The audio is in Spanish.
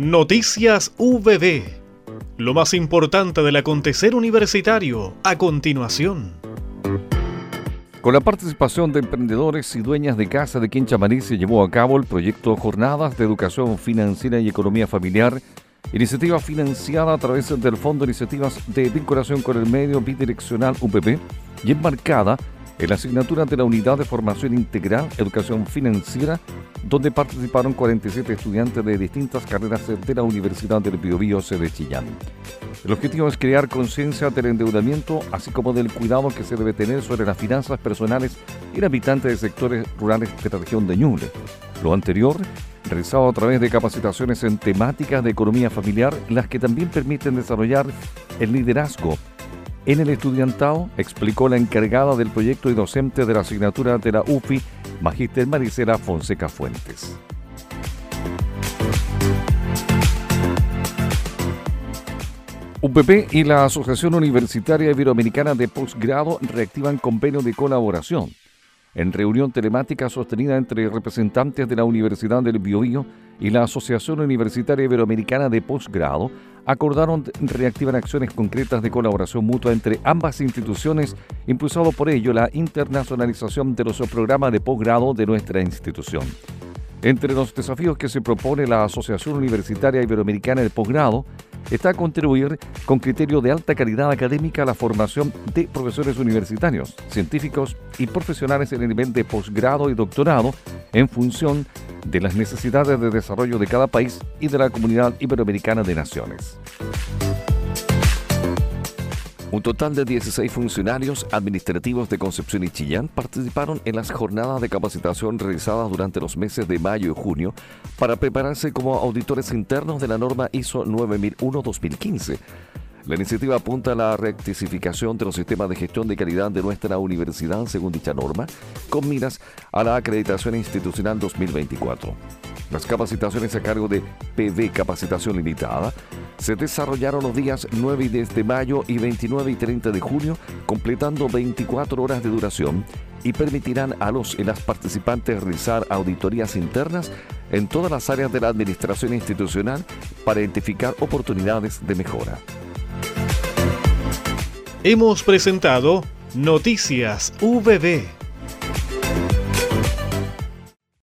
Noticias VB. Lo más importante del acontecer universitario a continuación. Con la participación de emprendedores y dueñas de casa de Quinchamarí se llevó a cabo el proyecto Jornadas de Educación Financiera y Economía Familiar, iniciativa financiada a través del Fondo de Iniciativas de Vinculación con el Medio Bidireccional UPP y enmarcada en la asignatura de la Unidad de Formación Integral Educación Financiera, donde participaron 47 estudiantes de distintas carreras de la Universidad del Biobío de Chillán. El objetivo es crear conciencia del endeudamiento, así como del cuidado que se debe tener sobre las finanzas personales y habitantes de sectores rurales de la región de Ñuble. Lo anterior, realizado a través de capacitaciones en temáticas de economía familiar, las que también permiten desarrollar el liderazgo en el estudiantado, explicó la encargada del proyecto y docente de la asignatura de la UFI, Magíster Maricela Fonseca Fuentes. UPP y la Asociación Universitaria Iberoamericana de Postgrado reactivan convenio de colaboración. En reunión telemática sostenida entre representantes de la Universidad del Biobío y la Asociación Universitaria Iberoamericana de Postgrado, acordaron reactivar acciones concretas de colaboración mutua entre ambas instituciones, impulsado por ello la internacionalización de los programas de posgrado de nuestra institución. Entre los desafíos que se propone la Asociación Universitaria Iberoamericana de Posgrado está contribuir con criterio de alta calidad académica a la formación de profesores universitarios, científicos y profesionales en el nivel de posgrado y doctorado en función de las necesidades de desarrollo de cada país y de la comunidad iberoamericana de naciones. Un total de 16 funcionarios administrativos de Concepción y Chillán participaron en las jornadas de capacitación realizadas durante los meses de mayo y junio para prepararse como auditores internos de la norma ISO 9001-2015 la iniciativa apunta a la rectificación de los sistemas de gestión de calidad de nuestra universidad según dicha norma, con miras a la acreditación institucional 2024. Las capacitaciones a cargo de PV Capacitación Limitada se desarrollaron los días 9 y 10 de mayo y 29 y 30 de junio, completando 24 horas de duración y permitirán a los y las participantes realizar auditorías internas en todas las áreas de la administración institucional para identificar oportunidades de mejora. Hemos presentado Noticias VB